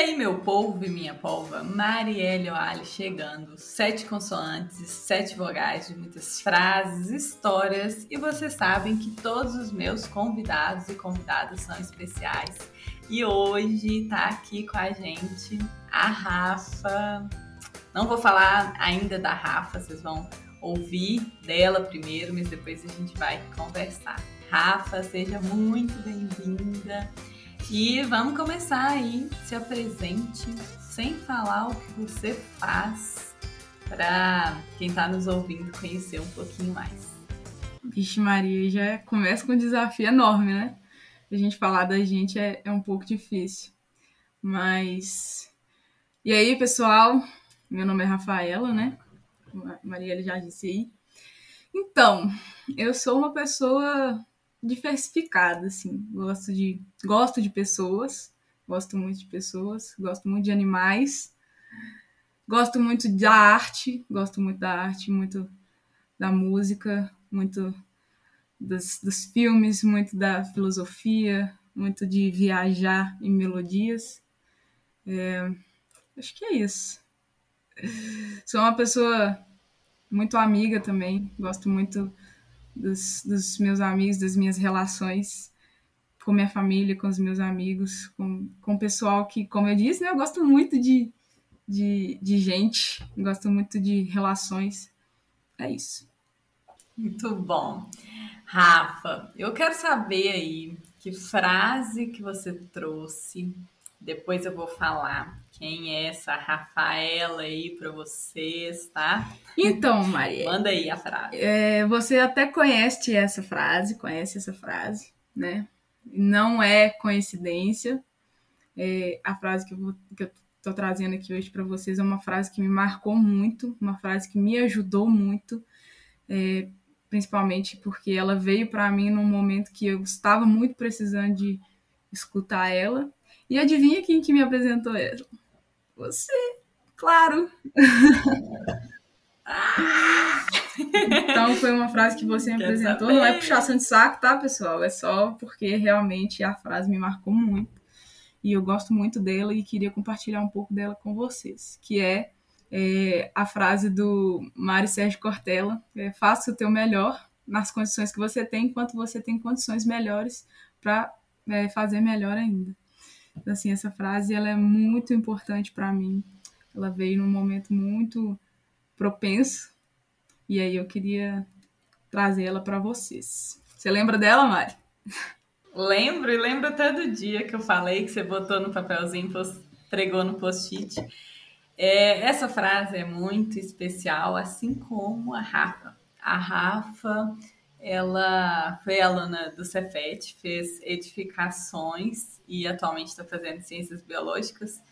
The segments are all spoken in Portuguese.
aí, meu povo e minha polva, Marielle Oali chegando, sete consoantes, sete vogais de muitas frases, histórias, e vocês sabem que todos os meus convidados e convidadas são especiais. E hoje tá aqui com a gente a Rafa. Não vou falar ainda da Rafa, vocês vão ouvir dela primeiro, mas depois a gente vai conversar. Rafa, seja muito bem-vinda. E vamos começar aí. Se apresente sem falar o que você faz para quem está nos ouvindo conhecer um pouquinho mais. Vixe, Maria, já começa com um desafio enorme, né? A gente falar da gente é, é um pouco difícil. Mas. E aí, pessoal? Meu nome é Rafaela, né? Maria já disse aí. Então, eu sou uma pessoa diversificada, assim. Gosto de, gosto de pessoas, gosto muito de pessoas, gosto muito de animais, gosto muito da arte, gosto muito da arte, muito da música, muito dos, dos filmes, muito da filosofia, muito de viajar em melodias. É, acho que é isso. Sou uma pessoa muito amiga também, gosto muito dos, dos meus amigos, das minhas relações com minha família, com os meus amigos, com, com o pessoal que, como eu disse, né, eu gosto muito de, de, de gente, gosto muito de relações. É isso. Muito bom. Rafa, eu quero saber aí que frase que você trouxe depois eu vou falar quem é essa Rafaela aí para vocês, tá? Então, Maria. Manda aí a frase. É, você até conhece essa frase, conhece essa frase, né? Não é coincidência. É, a frase que eu, vou, que eu tô trazendo aqui hoje para vocês é uma frase que me marcou muito, uma frase que me ajudou muito, é, principalmente porque ela veio para mim num momento que eu estava muito precisando de escutar ela e adivinha quem que me apresentou ela? Você, claro. então foi uma frase que você me apresentou. Não é puxação de saco, tá, pessoal? É só porque realmente a frase me marcou muito. E eu gosto muito dela e queria compartilhar um pouco dela com vocês. Que é, é a frase do Mário Sérgio Cortella. É, Faça o teu melhor nas condições que você tem, enquanto você tem condições melhores para é, fazer melhor ainda. Então, assim, essa frase ela é muito importante para mim. Ela veio num momento muito propenso e aí eu queria trazer ela para vocês. Você lembra dela, Mari? Lembro e lembro até do dia que eu falei que você botou no papelzinho, pregou no post-it. É, essa frase é muito especial, assim como a Rafa. A Rafa ela foi aluna do Cefet, fez edificações e atualmente está fazendo ciências biológicas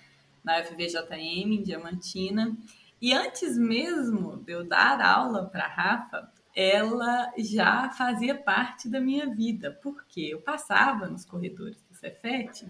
na FVJM, em Diamantina. E antes mesmo de eu dar aula para a Rafa, ela já fazia parte da minha vida, porque eu passava nos corredores do Cefet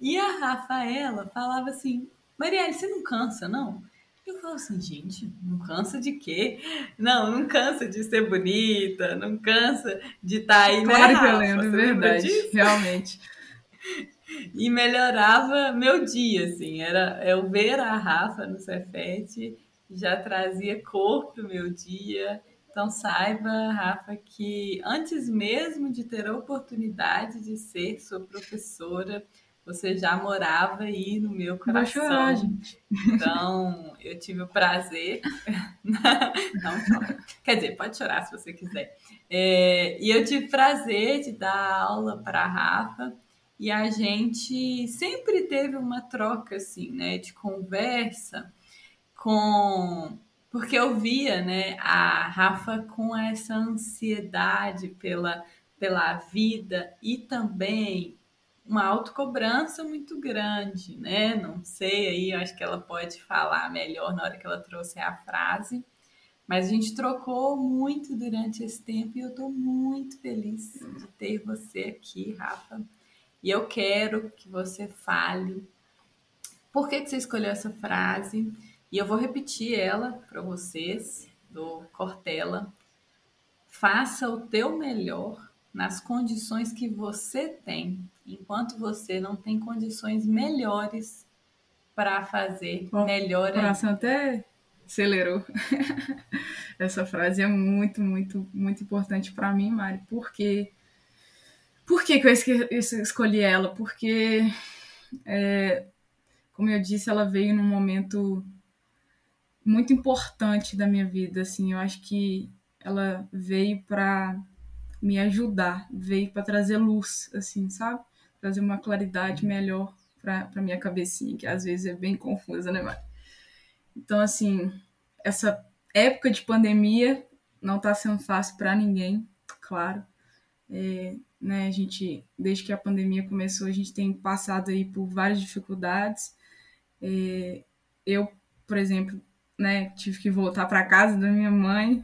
e a Rafaela falava assim: Marielle, você não cansa, não? Eu falo assim, gente, não cansa de quê? Não, não cansa de ser bonita, não cansa de estar tá aí, né? Claro que eu lembro, verdade, realmente. E melhorava meu dia, assim, era eu ver a Rafa no Cefete já trazia cor pro meu dia. Então saiba, Rafa, que antes mesmo de ter a oportunidade de ser sua professora, você já morava aí no meu coração. Vai chorar, gente. Então, eu tive o prazer. Não chora. Quer dizer, pode chorar se você quiser. É, e eu tive prazer de dar aula para a Rafa. E a gente sempre teve uma troca, assim, né, de conversa com. Porque eu via, né, a Rafa com essa ansiedade pela, pela vida e também uma autocobrança muito grande, né? Não sei, aí eu acho que ela pode falar melhor na hora que ela trouxe a frase. Mas a gente trocou muito durante esse tempo e eu estou muito feliz de ter você aqui, Rafa. E eu quero que você fale por que, que você escolheu essa frase. E eu vou repetir ela para vocês, do Cortella. Faça o teu melhor nas condições que você tem enquanto você não tem condições melhores para fazer oh, melhor. O coração até acelerou. Essa frase é muito, muito, muito importante para mim, Mari, porque por que, que eu escolhi ela? Porque, é, como eu disse, ela veio num momento muito importante da minha vida. Assim, eu acho que ela veio para me ajudar, veio para trazer luz, assim, sabe? Trazer uma claridade melhor para minha cabecinha, que às vezes é bem confusa, né, Mari? Então, assim, essa época de pandemia não está sendo fácil para ninguém, claro. É, né, a gente, desde que a pandemia começou, a gente tem passado aí por várias dificuldades. É, eu, por exemplo, né, tive que voltar para casa da minha mãe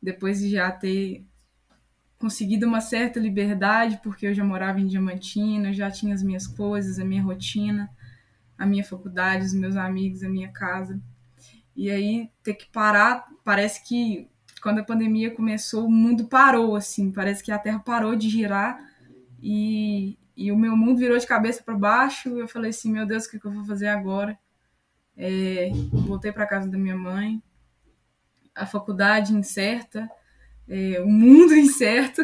depois de já ter conseguido uma certa liberdade, porque eu já morava em Diamantina, já tinha as minhas coisas, a minha rotina, a minha faculdade, os meus amigos, a minha casa. E aí ter que parar, parece que quando a pandemia começou, o mundo parou assim, parece que a Terra parou de girar e, e o meu mundo virou de cabeça para baixo. Eu falei assim, meu Deus, o que, que eu vou fazer agora? É, voltei para casa da minha mãe, a faculdade incerta, é, o mundo incerto,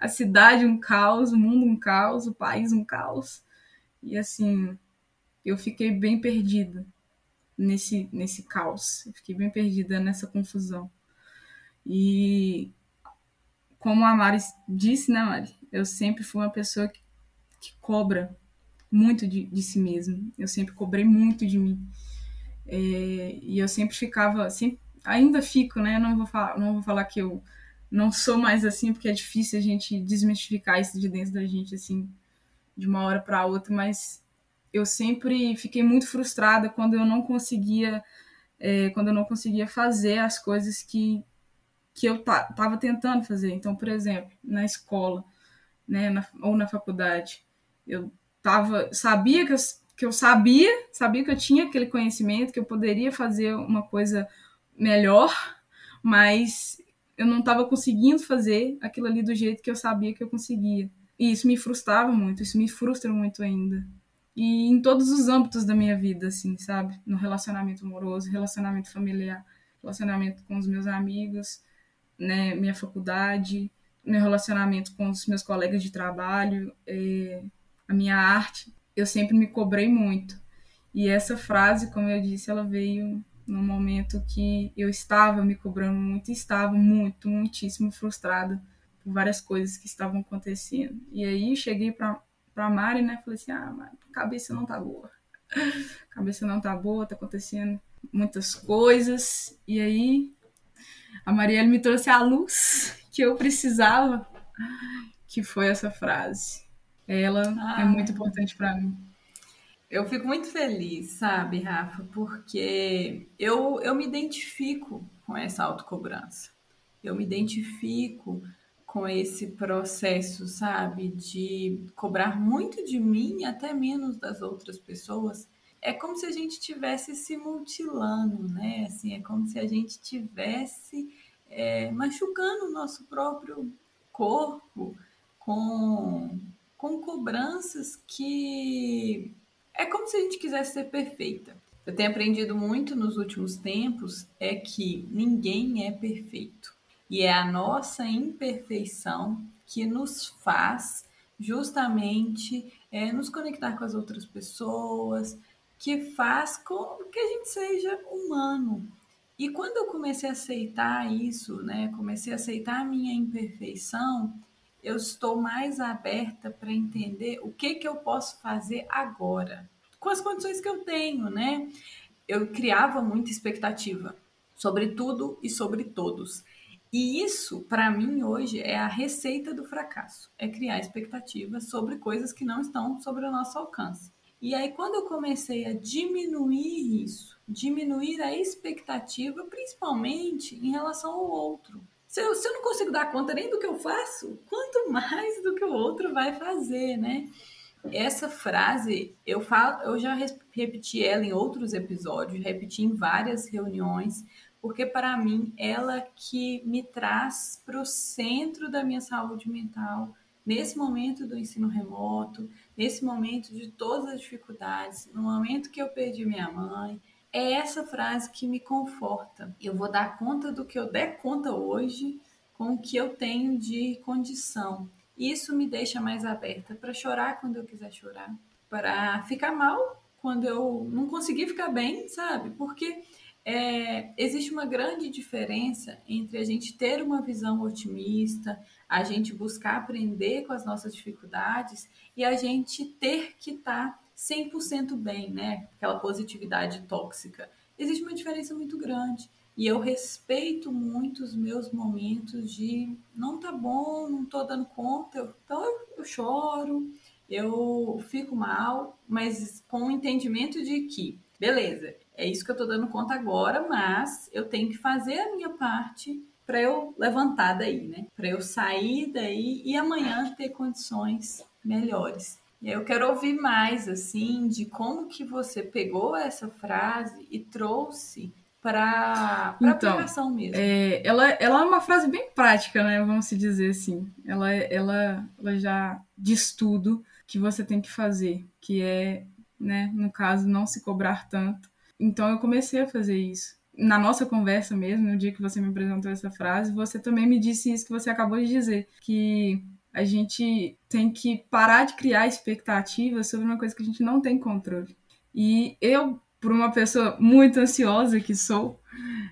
a cidade um caos, o mundo um caos, o país um caos. E assim, eu fiquei bem perdida nesse, nesse caos, eu fiquei bem perdida nessa confusão. E como a Mari disse, né, Mari? Eu sempre fui uma pessoa que, que cobra muito de, de si mesma. Eu sempre cobrei muito de mim. É, e eu sempre ficava, sempre ainda fico, né? Não vou falar, não vou falar que eu não sou mais assim, porque é difícil a gente desmistificar isso de dentro da gente assim de uma hora para outra, mas eu sempre fiquei muito frustrada quando eu não conseguia é, quando eu não conseguia fazer as coisas que que eu tava tentando fazer. Então, por exemplo, na escola, né, na, ou na faculdade, eu tava sabia que eu, que eu sabia, sabia que eu tinha aquele conhecimento, que eu poderia fazer uma coisa melhor, mas eu não estava conseguindo fazer aquilo ali do jeito que eu sabia que eu conseguia. E isso me frustrava muito, isso me frustra muito ainda. E em todos os âmbitos da minha vida, assim, sabe? No relacionamento amoroso, relacionamento familiar, relacionamento com os meus amigos, né? Minha faculdade, meu relacionamento com os meus colegas de trabalho, é, a minha arte. Eu sempre me cobrei muito. E essa frase, como eu disse, ela veio num momento que eu estava me cobrando muito e estava muito, muitíssimo frustrada por várias coisas que estavam acontecendo. E aí cheguei para para Mari, né? Falei assim: "Ah, Mari, cabeça não tá boa. cabeça não tá boa, tá acontecendo muitas coisas". E aí a Marielle me trouxe a luz que eu precisava, que foi essa frase. Ela ah, é muito importante para mim. Eu fico muito feliz, sabe, Rafa, porque eu, eu me identifico com essa autocobrança. Eu me identifico com esse processo, sabe, de cobrar muito de mim, até menos das outras pessoas. É como se a gente tivesse se mutilando, né? Assim, é como se a gente tivesse é, machucando o nosso próprio corpo com, com cobranças que é como se a gente quisesse ser perfeita. Eu tenho aprendido muito nos últimos tempos é que ninguém é perfeito. E é a nossa imperfeição que nos faz justamente é, nos conectar com as outras pessoas, que faz com que a gente seja humano. E quando eu comecei a aceitar isso, né, comecei a aceitar a minha imperfeição, eu estou mais aberta para entender o que, que eu posso fazer agora, com as condições que eu tenho, né? Eu criava muita expectativa sobre tudo e sobre todos. E isso, para mim, hoje é a receita do fracasso: é criar expectativas sobre coisas que não estão sobre o nosso alcance. E aí, quando eu comecei a diminuir isso, diminuir a expectativa, principalmente em relação ao outro, se eu, se eu não consigo dar conta nem do que eu faço, quanto mais do que o outro vai fazer, né? Essa frase, eu falo, eu já repeti ela em outros episódios, repeti em várias reuniões, porque para mim ela que me traz para o centro da minha saúde mental nesse momento do ensino remoto, nesse momento de todas as dificuldades, no momento que eu perdi minha mãe, é essa frase que me conforta. Eu vou dar conta do que eu der conta hoje com o que eu tenho de condição. Isso me deixa mais aberta para chorar quando eu quiser chorar, para ficar mal quando eu não conseguir ficar bem, sabe? Porque é, existe uma grande diferença entre a gente ter uma visão otimista, a gente buscar aprender com as nossas dificuldades e a gente ter que estar tá 100% bem, né? Aquela positividade tóxica. Existe uma diferença muito grande. E eu respeito muito os meus momentos de não tá bom, não tô dando conta. Então eu, eu choro, eu fico mal, mas com o entendimento de que, beleza, é isso que eu tô dando conta agora, mas eu tenho que fazer a minha parte para eu levantar daí, né? Para eu sair daí e amanhã ter condições melhores. Eu quero ouvir mais assim de como que você pegou essa frase e trouxe para então, aplicação mesmo. É, ela, ela é uma frase bem prática, né? Vamos se dizer assim. Ela, ela, ela já diz tudo que você tem que fazer, que é, né, no caso, não se cobrar tanto. Então eu comecei a fazer isso. Na nossa conversa mesmo, no dia que você me apresentou essa frase, você também me disse isso que você acabou de dizer, que a gente tem que parar de criar expectativas sobre uma coisa que a gente não tem controle. E eu por uma pessoa muito ansiosa que sou,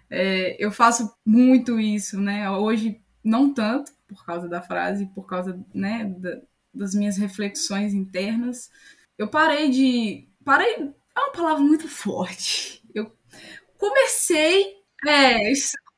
é, eu faço muito isso, né? Hoje, não tanto, por causa da frase, por causa né, da, das minhas reflexões internas. Eu parei de. Parei. É uma palavra muito forte. Eu comecei. É,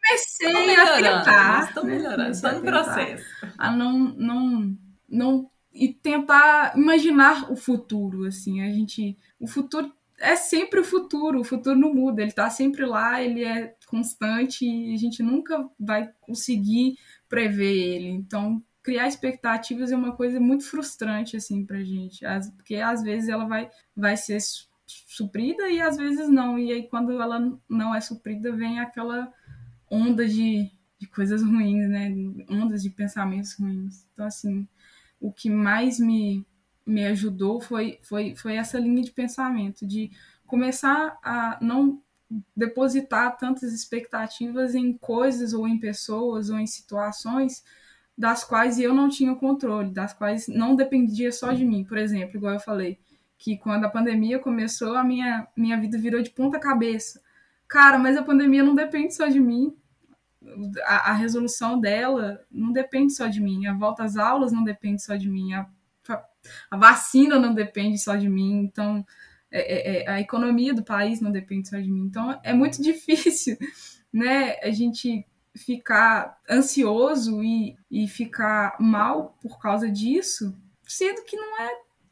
comecei a tentar. Estão né? melhorando, está no processo. A não, não, não. E tentar imaginar o futuro, assim. A gente. O futuro é sempre o futuro, o futuro não muda, ele está sempre lá, ele é constante e a gente nunca vai conseguir prever ele. Então, criar expectativas é uma coisa muito frustrante assim pra gente, porque às vezes ela vai vai ser suprida e às vezes não. E aí quando ela não é suprida, vem aquela onda de, de coisas ruins, né? Ondas de pensamentos ruins. Então assim, o que mais me me ajudou foi, foi, foi essa linha de pensamento, de começar a não depositar tantas expectativas em coisas ou em pessoas ou em situações das quais eu não tinha controle, das quais não dependia só de mim. Por exemplo, igual eu falei, que quando a pandemia começou, a minha, minha vida virou de ponta cabeça. Cara, mas a pandemia não depende só de mim. A, a resolução dela não depende só de mim. A volta às aulas não depende só de mim. A a vacina não depende só de mim, então é, é, é, a economia do país não depende só de mim. Então é muito difícil, né, a gente ficar ansioso e, e ficar mal por causa disso, sendo que não é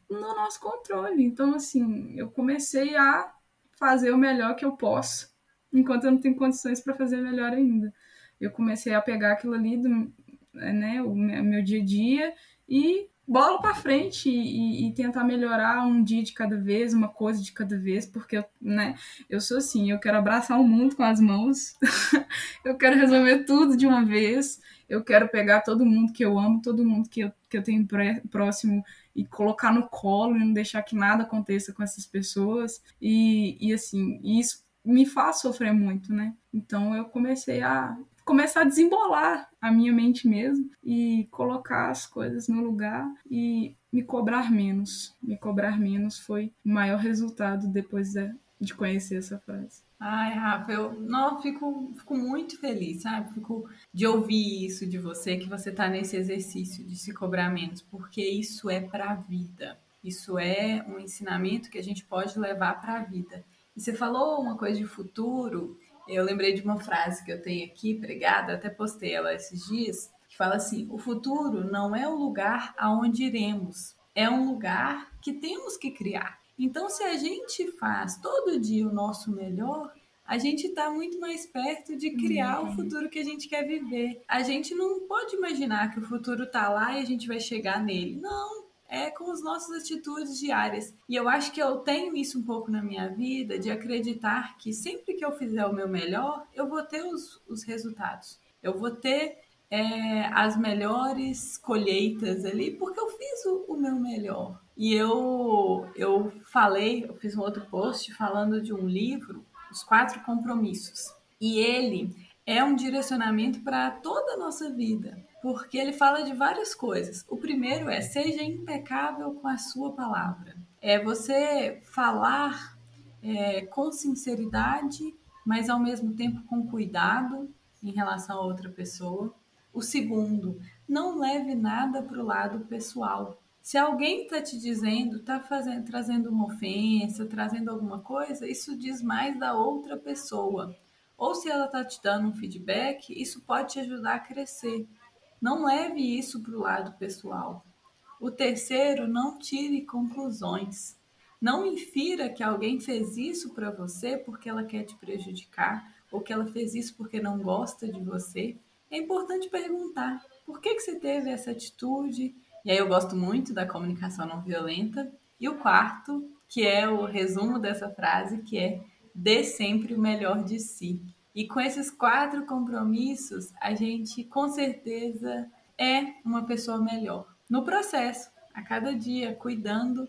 no nosso controle. Então, assim, eu comecei a fazer o melhor que eu posso, enquanto eu não tenho condições para fazer melhor ainda. Eu comecei a pegar aquilo ali do né, o meu dia a dia e bola para frente e, e, tentar melhorar um dia de cada vez, uma coisa de cada vez, porque né, eu sou assim, eu quero abraçar o mundo com as mãos, eu quero resolver tudo de uma vez, eu quero pegar todo mundo que eu amo, todo mundo que eu, que eu tenho próximo e colocar no colo e não deixar que nada aconteça com essas pessoas. E, e assim, isso me faz sofrer muito, né? Então eu comecei a começar a desembolar a minha mente mesmo e colocar as coisas no lugar e me cobrar menos. Me cobrar menos foi o maior resultado depois de, de conhecer essa frase. Ai, Rafa, eu não, fico, fico muito feliz, sabe? Fico de ouvir isso de você, que você está nesse exercício de se cobrar menos, porque isso é para a vida. Isso é um ensinamento que a gente pode levar para a vida. E você falou uma coisa de futuro, eu lembrei de uma frase que eu tenho aqui pregada, até postei ela esses dias, que fala assim: o futuro não é o lugar aonde iremos, é um lugar que temos que criar. Então, se a gente faz todo dia o nosso melhor, a gente está muito mais perto de criar uhum. o futuro que a gente quer viver. A gente não pode imaginar que o futuro está lá e a gente vai chegar nele. Não, é com as nossas atitudes diárias. E eu acho que eu tenho isso um pouco na minha vida, de acreditar que sempre que eu fizer o meu melhor, eu vou ter os, os resultados. Eu vou ter é, as melhores colheitas ali, porque eu fiz o, o, meu melhor. E eu, eu falei, eu fiz um outro post falando de um livro, Os Quatro Compromissos. E ele é um direcionamento para toda a nossa vida, porque ele fala de várias coisas. O primeiro é seja impecável com a sua palavra. É você falar é, com sinceridade, mas ao mesmo tempo com cuidado em relação a outra pessoa. O segundo, não leve nada para o lado pessoal. Se alguém está te dizendo, está trazendo uma ofensa, trazendo alguma coisa, isso diz mais da outra pessoa. Ou se ela está te dando um feedback, isso pode te ajudar a crescer. Não leve isso para o lado pessoal. O terceiro, não tire conclusões. Não infira que alguém fez isso para você porque ela quer te prejudicar ou que ela fez isso porque não gosta de você é importante perguntar por que, que você teve essa atitude. E aí eu gosto muito da comunicação não violenta. E o quarto, que é o resumo dessa frase, que é dê sempre o melhor de si. E com esses quatro compromissos, a gente com certeza é uma pessoa melhor no processo, a cada dia, cuidando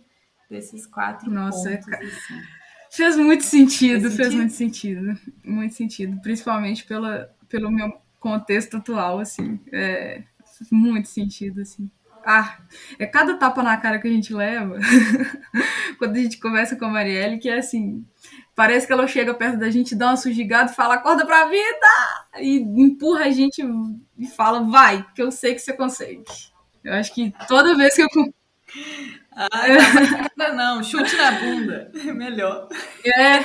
desses quatro Nossa, pontos. Assim. Fez muito sentido, fez, fez muito sentido, muito sentido, principalmente pela, pelo meu contexto atual, assim. É, muito sentido, assim. Ah, é cada tapa na cara que a gente leva quando a gente conversa com a Marielle, que é assim, parece que ela chega perto da gente, dá uma sujigada e fala, acorda pra vida! E empurra a gente e fala, vai, que eu sei que você consegue. Eu acho que toda vez que eu. Ah, não, não, chute na bunda. Melhor. É.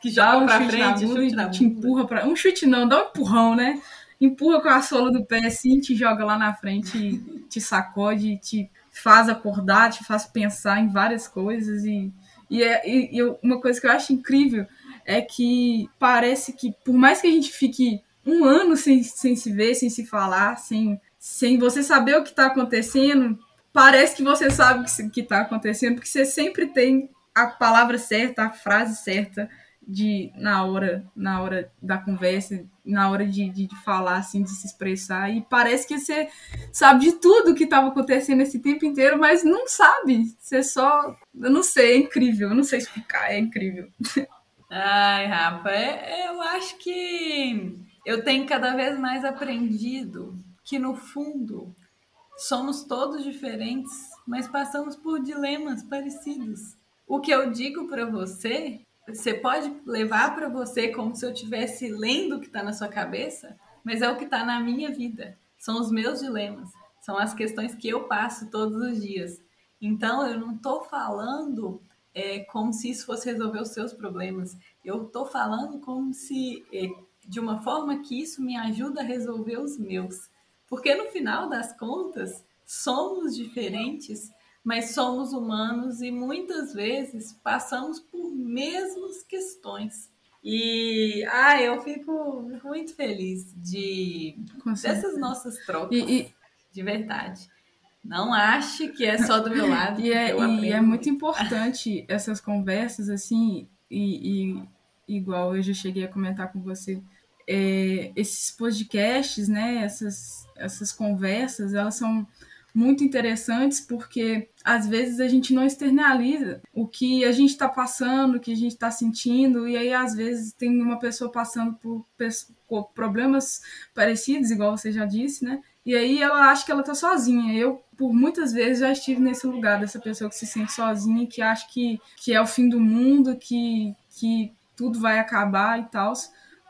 Que joga um pra chute frente, na bunda chute na bunda. te empurra pra. Um chute não, dá um empurrão, né? empurra com a sola do pé assim, te joga lá na frente, te sacode, te faz acordar, te faz pensar em várias coisas. E, e, é, e, e uma coisa que eu acho incrível é que parece que, por mais que a gente fique um ano sem, sem se ver, sem se falar, sem, sem você saber o que está acontecendo, parece que você sabe o que está acontecendo, porque você sempre tem a palavra certa, a frase certa, de na hora na hora da conversa na hora de, de, de, falar assim de se expressar. E parece que você sabe de tudo que estava acontecendo esse tempo inteiro mas não sabe. Você só eu não sei é incrível eu não sei explicar é incrível. Ai Rafa é, eu acho que eu tenho cada vez mais aprendido que no fundo somos todos diferentes mas passamos por dilemas parecidos. O que eu digo para você você pode levar para você como se eu estivesse lendo o que está na sua cabeça, mas é o que está na minha vida. São os meus dilemas, são as questões que eu passo todos os dias. Então, eu não estou falando é, como se isso fosse resolver os seus problemas. Eu estou falando como se, é, de uma forma que isso me ajuda a resolver os meus. Porque no final das contas, somos diferentes mas somos humanos e muitas vezes passamos por mesmas questões. E ah, eu fico muito feliz de dessas nossas trocas, e, e... de verdade. Não ache que é só do meu lado. e, é, e é muito importante essas conversas, assim, e, igual eu já cheguei a comentar com você, é, esses podcasts, né, essas, essas conversas, elas são muito interessantes porque às vezes a gente não externaliza o que a gente está passando, o que a gente está sentindo, e aí às vezes tem uma pessoa passando por, por, problemas parecidos, igual você já disse, né? E aí ela acha que ela tá sozinha. Eu, por muitas vezes, já estive nesse lugar dessa pessoa que se sente sozinha, que acha que, que é o fim do mundo, que, que tudo vai acabar e tal.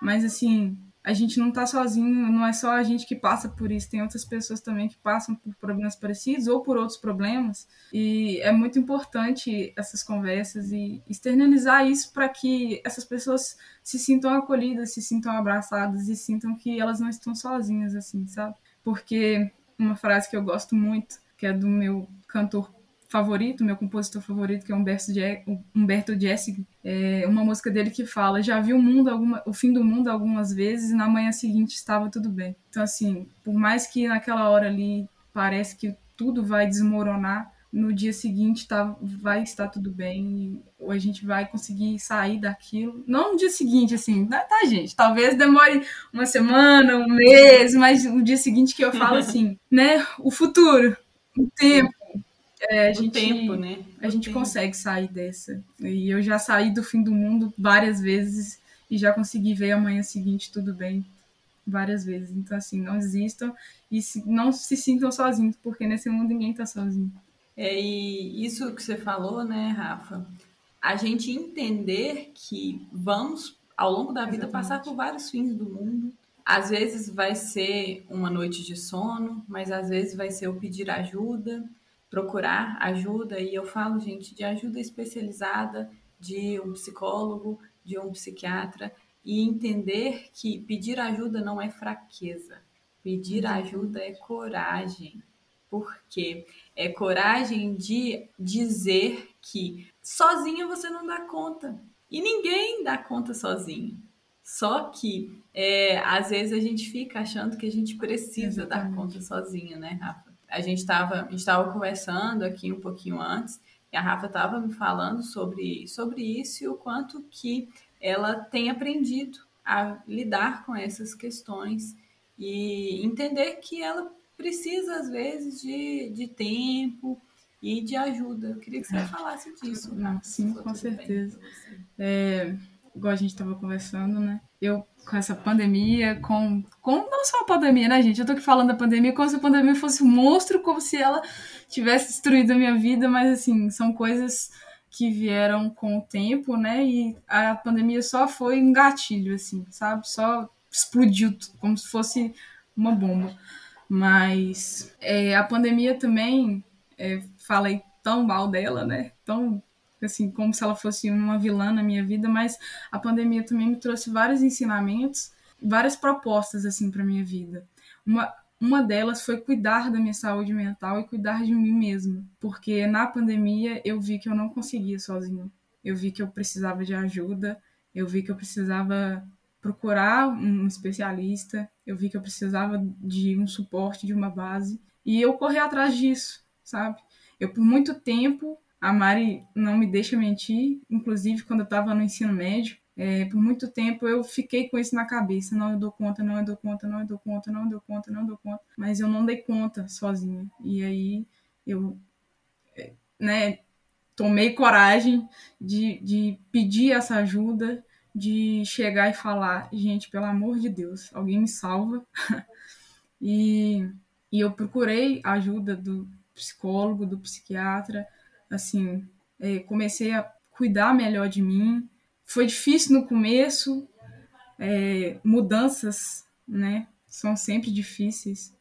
Mas assim, a gente não está sozinho, não é só a gente que passa por isso, tem outras pessoas também que passam por problemas parecidos ou por outros problemas. E é muito importante essas conversas e externalizar isso para que essas pessoas se sintam acolhidas, se sintam abraçadas e sintam que elas não estão sozinhas, assim, sabe? Porque uma frase que eu gosto muito, que é do meu cantor favorito, meu compositor favorito, que é Humberto, Je Humberto Jessig, é uma música dele que fala: Já vi o mundo, alguma, o fim do mundo algumas vezes e na manhã seguinte estava tudo bem. Então, assim, por mais que naquela hora ali parece que tudo vai desmoronar, no dia seguinte tá, vai estar tudo bem. a gente vai conseguir sair daquilo. Não no dia seguinte, assim, tá, tá, gente? Talvez demore uma semana, um mês, mas o dia seguinte que eu falo assim, né? O futuro, o tempo. É, a gente, tempo, né? A gente tempo. consegue sair dessa. E eu já saí do fim do mundo várias vezes e já consegui ver amanhã seguinte tudo bem várias vezes. Então, assim, não existam e se, não se sintam sozinhos, porque nesse mundo ninguém tá sozinho. É, e isso que você falou, né, Rafa? A gente entender que vamos, ao longo da vida, Exatamente. passar por vários fins do mundo. Às vezes vai ser uma noite de sono, mas às vezes vai ser o pedir ajuda, procurar ajuda. E eu falo, gente, de ajuda especializada, de um psicólogo, de um psiquiatra, e entender que pedir ajuda não é fraqueza. Pedir ajuda é coragem. Porque é coragem de dizer que sozinho você não dá conta. E ninguém dá conta sozinho. Só que é, às vezes a gente fica achando que a gente precisa Exatamente. dar conta sozinho, né, Rafa? A gente estava conversando aqui um pouquinho antes e a Rafa estava me falando sobre, sobre isso e o quanto que ela tem aprendido a lidar com essas questões e entender que ela precisa, às vezes, de, de tempo e de ajuda. Eu queria que você falasse disso. Não, sim, com certeza. É, igual a gente estava conversando, né? Eu, com essa pandemia, com, com não só a pandemia, né, gente? Eu tô aqui falando da pandemia como se a pandemia fosse um monstro, como se ela tivesse destruído a minha vida, mas, assim, são coisas que vieram com o tempo, né? E a pandemia só foi um gatilho, assim, sabe? Só explodiu como se fosse uma bomba. Mas é, a pandemia também, é, falei tão mal dela, né? Tão assim, como se ela fosse uma vilã na minha vida, mas a pandemia também me trouxe vários ensinamentos, várias propostas assim para minha vida. Uma uma delas foi cuidar da minha saúde mental e cuidar de mim mesma, porque na pandemia eu vi que eu não conseguia sozinho. Eu vi que eu precisava de ajuda, eu vi que eu precisava procurar um especialista, eu vi que eu precisava de um suporte, de uma base, e eu corri atrás disso, sabe? Eu, por muito tempo, a Mari não me deixa mentir, inclusive quando eu estava no ensino médio, é, por muito tempo eu fiquei com isso na cabeça, não eu dou conta, não eu dou conta, não eu dou conta, não eu dou conta, não eu dou conta, mas eu não dei conta sozinha. E aí eu, é, né, tomei coragem de, de pedir essa ajuda, de chegar e falar, gente, pelo amor de Deus, alguém me salva. e, e eu procurei a ajuda do psicólogo, do psiquiatra, assim, é, comecei a cuidar melhor de mim. Foi difícil no começo, é, mudanças, né, são sempre difíceis,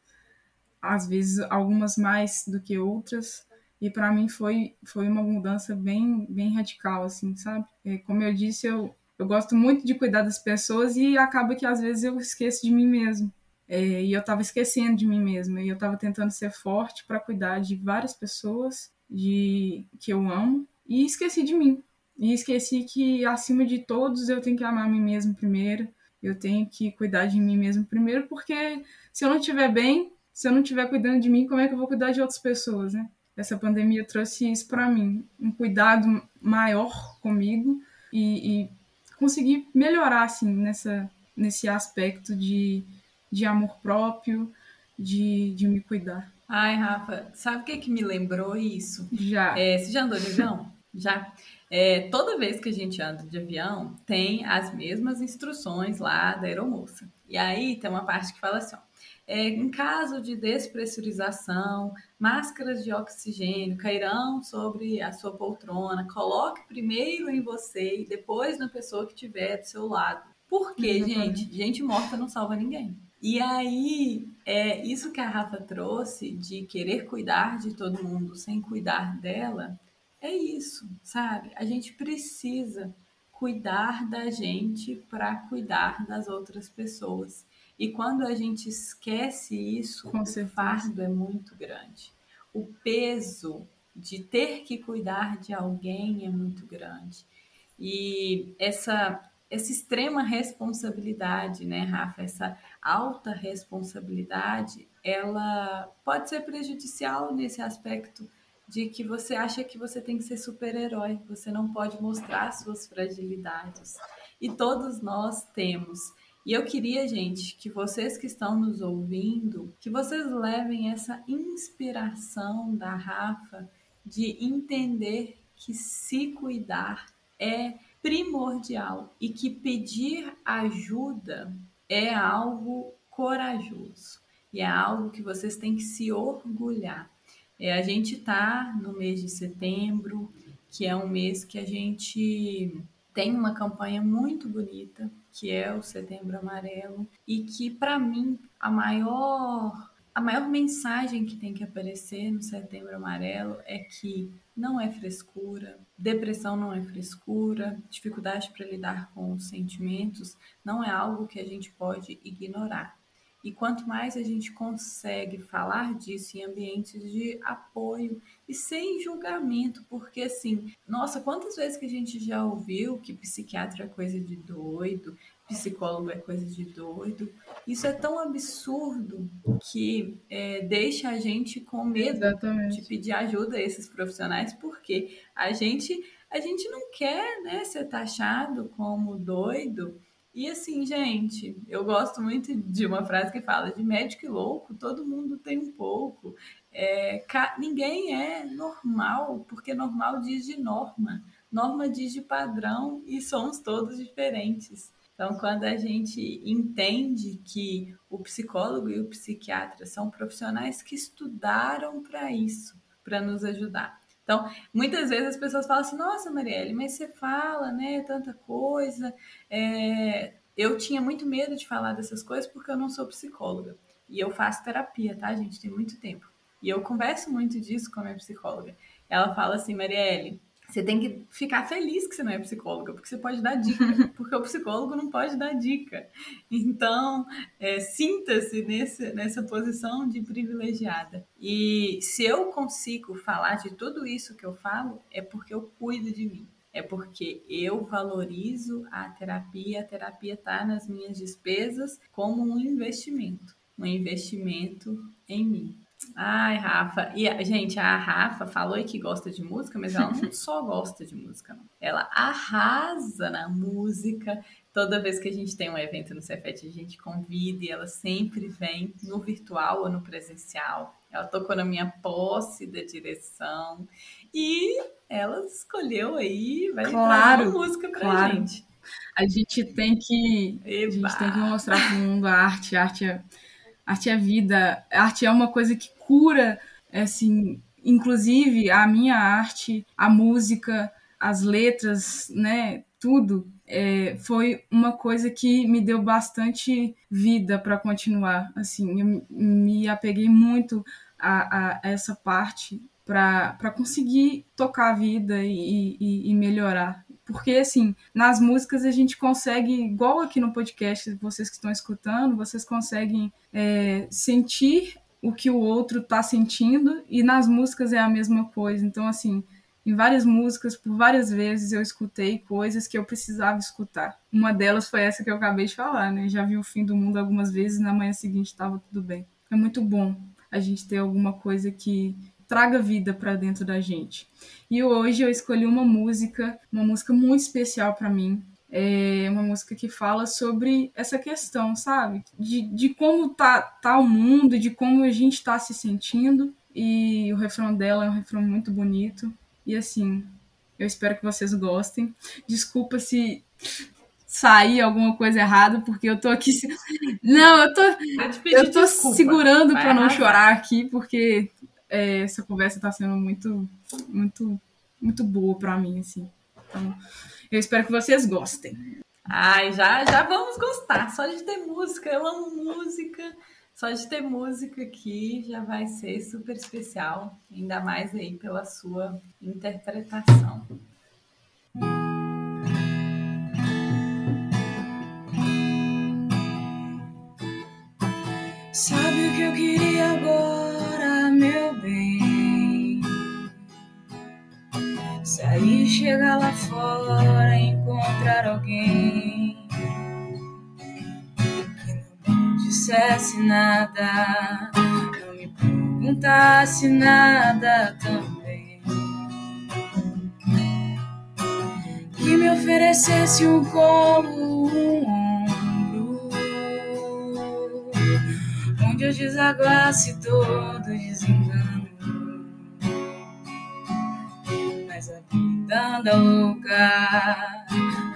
às vezes algumas mais do que outras, e para mim foi, foi uma mudança bem, bem radical, assim, sabe? É, como eu disse, eu, eu gosto muito de cuidar das pessoas e acaba que às vezes eu esqueço de mim mesmo. É, e eu estava esquecendo de mim mesma e eu estava tentando ser forte para cuidar de várias pessoas de que eu amo e esqueci de mim. E esqueci que acima de todos eu tenho que amar a mim mesmo primeiro. Eu tenho que cuidar de mim mesmo primeiro, porque se eu não estiver bem, se eu não estiver cuidando de mim, como é que eu vou cuidar de outras pessoas, né? Essa pandemia trouxe isso para mim, um cuidado maior comigo e, e conseguir melhorar assim nessa nesse aspecto de, de amor próprio, de, de me cuidar. Ai, Rafa, sabe o que, que me lembrou isso? Já. É, você já andou de avião? já. É, toda vez que a gente anda de avião, tem as mesmas instruções lá da aeromoça. E aí tem uma parte que fala assim: ó, é, em caso de despressurização, máscaras de oxigênio cairão sobre a sua poltrona. Coloque primeiro em você e depois na pessoa que estiver do seu lado. Por quê, gente? Gente morta não salva ninguém. E aí, é isso que a Rafa trouxe de querer cuidar de todo mundo sem cuidar dela, é isso, sabe? A gente precisa cuidar da gente para cuidar das outras pessoas. E quando a gente esquece isso, Com o fardo é muito grande. O peso de ter que cuidar de alguém é muito grande. E essa essa extrema responsabilidade, né, Rafa, essa alta responsabilidade, ela pode ser prejudicial nesse aspecto de que você acha que você tem que ser super-herói, você não pode mostrar suas fragilidades. E todos nós temos. E eu queria, gente, que vocês que estão nos ouvindo, que vocês levem essa inspiração da Rafa de entender que se cuidar é primordial e que pedir ajuda é algo corajoso e é algo que vocês têm que se orgulhar. É, a gente está no mês de setembro, que é um mês que a gente tem uma campanha muito bonita, que é o Setembro Amarelo, e que para mim a maior a maior mensagem que tem que aparecer no Setembro Amarelo é que não é frescura, depressão não é frescura, dificuldade para lidar com os sentimentos não é algo que a gente pode ignorar. E quanto mais a gente consegue falar disso em ambientes de apoio e sem julgamento, porque assim, nossa, quantas vezes que a gente já ouviu que psiquiatra é coisa de doido, psicólogo é coisa de doido. Isso é tão absurdo que é, deixa a gente com medo Exatamente. de pedir ajuda a esses profissionais, porque a gente a gente não quer né, ser taxado como doido e assim, gente, eu gosto muito de uma frase que fala de médico e louco, todo mundo tem um pouco. É, ninguém é normal, porque normal diz de norma, norma diz de padrão e somos todos diferentes. Então, quando a gente entende que o psicólogo e o psiquiatra são profissionais que estudaram para isso, para nos ajudar. Então, muitas vezes as pessoas falam assim: Nossa, Marielle, mas você fala, né, tanta coisa. É... Eu tinha muito medo de falar dessas coisas porque eu não sou psicóloga. E eu faço terapia, tá, gente? Tem muito tempo. E eu converso muito disso com a minha psicóloga. Ela fala assim: Marielle, você tem que ficar feliz que você não é psicóloga, porque você pode dar dica, porque o psicólogo não pode dar dica. Então, é, sinta-se nessa posição de privilegiada. E se eu consigo falar de tudo isso que eu falo, é porque eu cuido de mim. É porque eu valorizo a terapia, a terapia está nas minhas despesas como um investimento, um investimento em mim. Ai, Rafa. E, gente, a Rafa falou que gosta de música, mas ela não só gosta de música, não. Ela arrasa na música. Toda vez que a gente tem um evento no Cefet, a gente convida e ela sempre vem no virtual ou no presencial. Ela tocou na minha posse da direção e ela escolheu aí, vai claro, trazer música pra claro. gente. A gente tem que, a gente tem que mostrar para o mundo a arte. A arte é arte é vida, arte é uma coisa que cura, assim, inclusive a minha arte, a música, as letras, né, tudo é, foi uma coisa que me deu bastante vida para continuar. Assim, eu me apeguei muito a, a essa parte para conseguir tocar a vida e, e, e, melhorar. Porque, assim, nas músicas a gente consegue, igual aqui no podcast, vocês que estão escutando, vocês conseguem é, sentir o que o outro está sentindo, e nas músicas é a mesma coisa. Então, assim, em várias músicas, por várias vezes, eu escutei coisas que eu precisava escutar. Uma delas foi essa que eu acabei de falar, né? Já vi o fim do mundo algumas vezes, na manhã seguinte estava tudo bem. É muito bom a gente ter alguma coisa que traga vida para dentro da gente. E hoje eu escolhi uma música, uma música muito especial para mim. É uma música que fala sobre essa questão, sabe? De, de como tá, tá o mundo, de como a gente está se sentindo. E o refrão dela é um refrão muito bonito. E assim, eu espero que vocês gostem. Desculpa se sair alguma coisa errada, porque eu tô aqui. Não, eu tô. Eu tô segurando para não chorar aqui, porque é, essa conversa está sendo muito, muito, muito boa para mim, assim. Então, eu espero que vocês gostem. Ai, já, já vamos gostar. Só de ter música, eu amo música. Só de ter música aqui já vai ser super especial, ainda mais aí pela sua interpretação. Sabe chegar lá fora e encontrar alguém que não me dissesse nada, não me perguntasse nada também, que me oferecesse um colo, um ombro, onde eu desaguasse todo desengano. Mas aqui anda louca,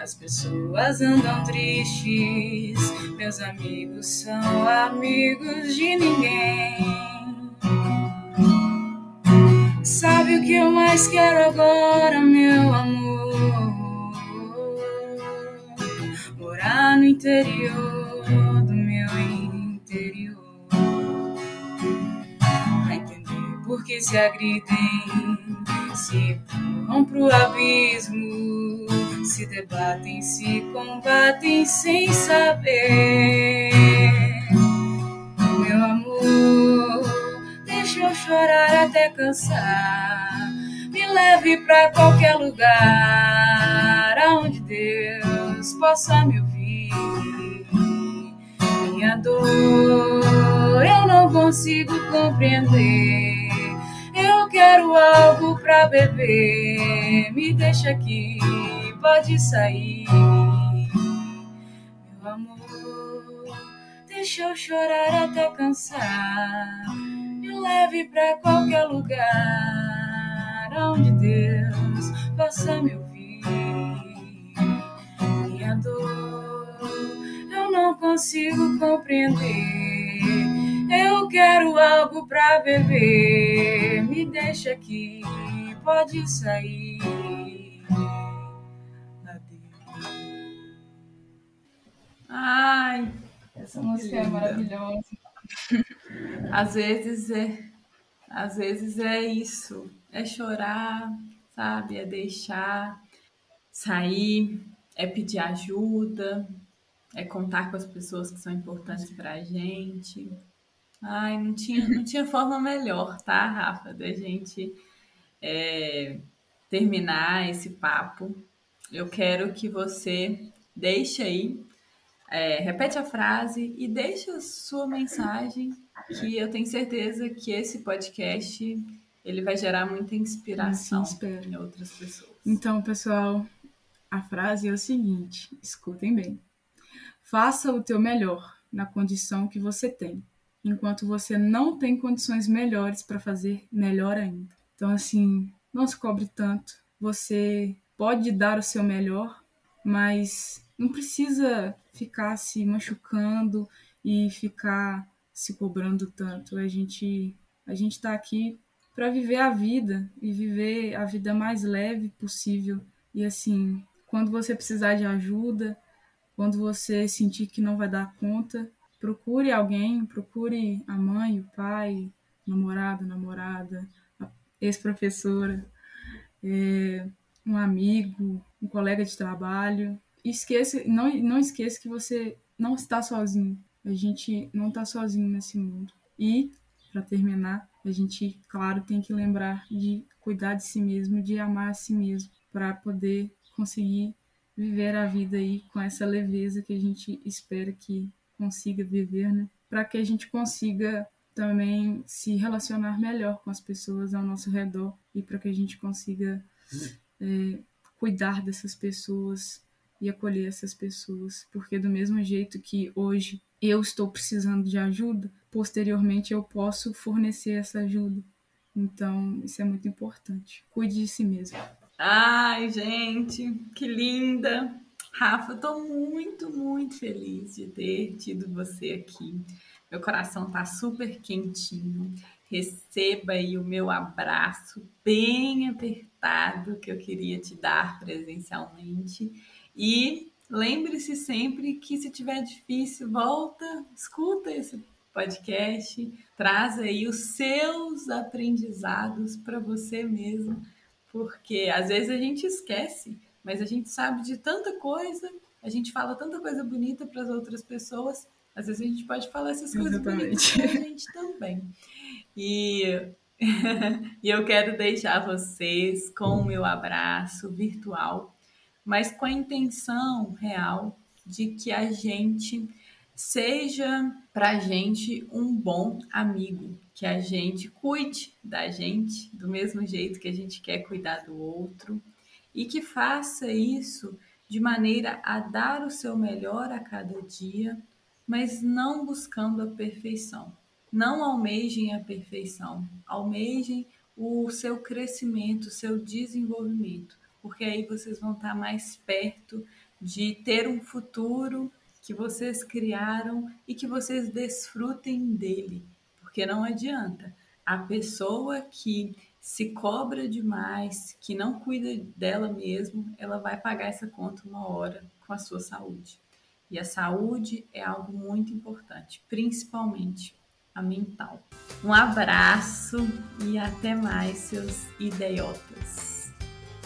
as pessoas andam tristes, meus amigos são amigos de ninguém. Sabe o que eu mais quero agora, meu amor? Morar no interior do meu interior. Pra entender por que se agridem, se empurram pro abismo, se debatem, se combatem sem saber. Meu amor deixa eu chorar até cansar. Me leve pra qualquer lugar aonde Deus possa me ouvir. Minha dor eu não consigo compreender. Eu quero algo pra beber. Me deixa aqui, pode sair. Meu amor, deixa eu chorar até cansar leve para qualquer lugar onde Deus possa me ouvir. Minha dor eu não consigo compreender. Eu quero algo para beber. Me deixa aqui, pode sair. Adeus. Ai, Essa música é maravilhosa. Às vezes é, às vezes é isso, é chorar, sabe? É deixar sair, é pedir ajuda, é contar com as pessoas que são importantes pra gente. Ai, não tinha, não tinha forma melhor, tá, Rafa, da gente é, terminar esse papo. Eu quero que você deixe aí, é, repete a frase e deixe a sua mensagem que eu tenho certeza que esse podcast ele vai gerar muita inspiração Assim em outras pessoas. Então, pessoal, a frase é o seguinte: escutem bem. Faça o teu melhor na condição que você tem, enquanto você não tem condições melhores para fazer melhor ainda. Então, assim, não se cobre tanto. Você pode dar o seu melhor, mas não precisa ficar se machucando e ficar se cobrando tanto. A gente a gente está aqui para viver a vida e viver a vida mais leve possível. E assim, quando você precisar de ajuda, quando você sentir que não vai dar conta, procure alguém, procure a mãe, o pai, namorado, namorada, ex-professora, é, um amigo, um colega de trabalho. Esqueça, não, não esqueça que você não está sozinho. A gente não está sozinho nesse mundo. E, para terminar, a gente, claro, tem que lembrar de cuidar de si mesmo, de amar a si mesmo, para poder conseguir viver a vida aí com essa leveza que a gente espera que consiga viver, né? Para que a gente consiga também se relacionar melhor com as pessoas ao nosso redor e para que a gente consiga é, cuidar dessas pessoas e acolher essas pessoas, porque do mesmo jeito que hoje eu estou precisando de ajuda, posteriormente eu posso fornecer essa ajuda. Então, isso é muito importante. Cuide de si mesmo. Ai, gente, que linda! Rafa, eu tô muito, muito feliz de ter tido você aqui. Meu coração tá super quentinho. Receba aí o meu abraço bem apertado que eu queria te dar presencialmente. E lembre-se sempre que se tiver difícil, volta, escuta esse podcast, traz aí os seus aprendizados para você mesmo porque às vezes a gente esquece, mas a gente sabe de tanta coisa, a gente fala tanta coisa bonita para as outras pessoas, às vezes a gente pode falar essas coisas Exatamente. bonitas para a gente também. E, e eu quero deixar vocês com o meu abraço virtual, mas com a intenção real de que a gente seja para a gente um bom amigo, que a gente cuide da gente do mesmo jeito que a gente quer cuidar do outro e que faça isso de maneira a dar o seu melhor a cada dia, mas não buscando a perfeição. Não almejem a perfeição, almejem o seu crescimento, o seu desenvolvimento, porque aí vocês vão estar mais perto de ter um futuro que vocês criaram e que vocês desfrutem dele, porque não adianta. A pessoa que se cobra demais, que não cuida dela mesma, ela vai pagar essa conta uma hora com a sua saúde. E a saúde é algo muito importante, principalmente a mental. Um abraço e até mais, seus idiotas.